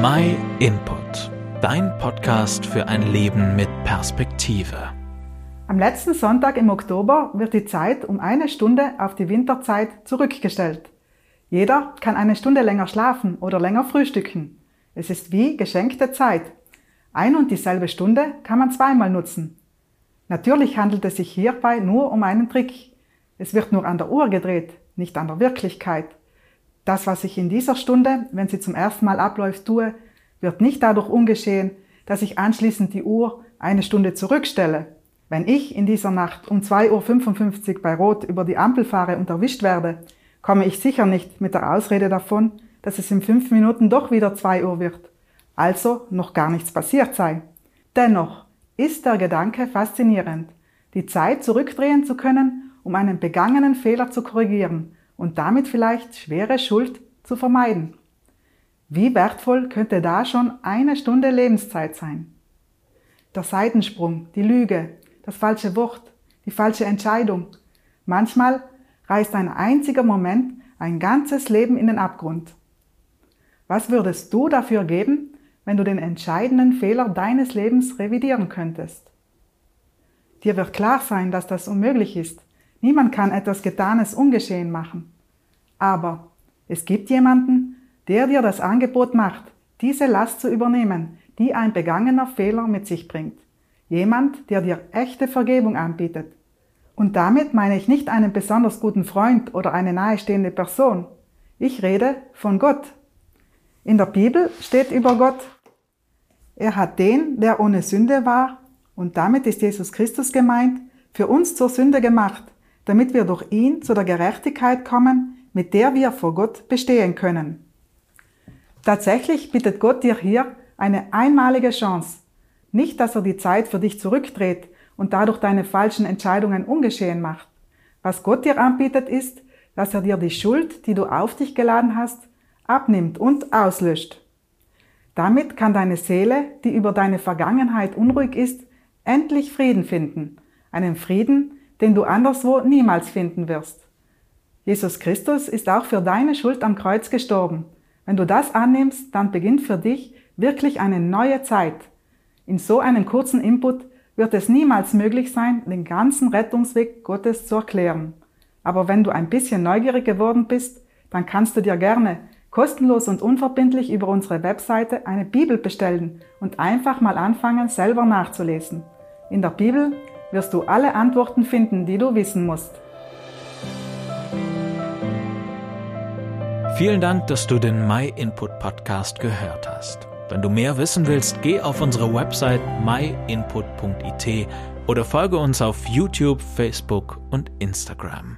My Input, dein Podcast für ein Leben mit Perspektive. Am letzten Sonntag im Oktober wird die Zeit um eine Stunde auf die Winterzeit zurückgestellt. Jeder kann eine Stunde länger schlafen oder länger frühstücken. Es ist wie geschenkte Zeit. Ein und dieselbe Stunde kann man zweimal nutzen. Natürlich handelt es sich hierbei nur um einen Trick. Es wird nur an der Uhr gedreht, nicht an der Wirklichkeit. Das, was ich in dieser Stunde, wenn sie zum ersten Mal abläuft, tue, wird nicht dadurch ungeschehen, dass ich anschließend die Uhr eine Stunde zurückstelle. Wenn ich in dieser Nacht um 2.55 Uhr bei Rot über die Ampel fahre und erwischt werde, komme ich sicher nicht mit der Ausrede davon, dass es in fünf Minuten doch wieder 2 Uhr wird, also noch gar nichts passiert sei. Dennoch ist der Gedanke faszinierend, die Zeit zurückdrehen zu können, um einen begangenen Fehler zu korrigieren und damit vielleicht schwere Schuld zu vermeiden. Wie wertvoll könnte da schon eine Stunde Lebenszeit sein? Der Seitensprung, die Lüge, das falsche Wort, die falsche Entscheidung. Manchmal reißt ein einziger Moment ein ganzes Leben in den Abgrund. Was würdest du dafür geben, wenn du den entscheidenden Fehler deines Lebens revidieren könntest? Dir wird klar sein, dass das unmöglich ist. Niemand kann etwas Getanes ungeschehen machen. Aber es gibt jemanden, der dir das Angebot macht, diese Last zu übernehmen, die ein begangener Fehler mit sich bringt. Jemand, der dir echte Vergebung anbietet. Und damit meine ich nicht einen besonders guten Freund oder eine nahestehende Person. Ich rede von Gott. In der Bibel steht über Gott, er hat den, der ohne Sünde war, und damit ist Jesus Christus gemeint, für uns zur Sünde gemacht, damit wir durch ihn zu der Gerechtigkeit kommen, mit der wir vor Gott bestehen können. Tatsächlich bietet Gott dir hier eine einmalige Chance. Nicht, dass er die Zeit für dich zurückdreht und dadurch deine falschen Entscheidungen ungeschehen macht. Was Gott dir anbietet ist, dass er dir die Schuld, die du auf dich geladen hast, abnimmt und auslöscht. Damit kann deine Seele, die über deine Vergangenheit unruhig ist, endlich Frieden finden. Einen Frieden, den du anderswo niemals finden wirst. Jesus Christus ist auch für deine Schuld am Kreuz gestorben. Wenn du das annimmst, dann beginnt für dich wirklich eine neue Zeit. In so einem kurzen Input wird es niemals möglich sein, den ganzen Rettungsweg Gottes zu erklären. Aber wenn du ein bisschen neugierig geworden bist, dann kannst du dir gerne kostenlos und unverbindlich über unsere Webseite eine Bibel bestellen und einfach mal anfangen, selber nachzulesen. In der Bibel wirst du alle Antworten finden, die du wissen musst. Vielen Dank, dass du den My Input Podcast gehört hast. Wenn du mehr wissen willst, geh auf unsere Website myinput.it oder folge uns auf YouTube, Facebook und Instagram.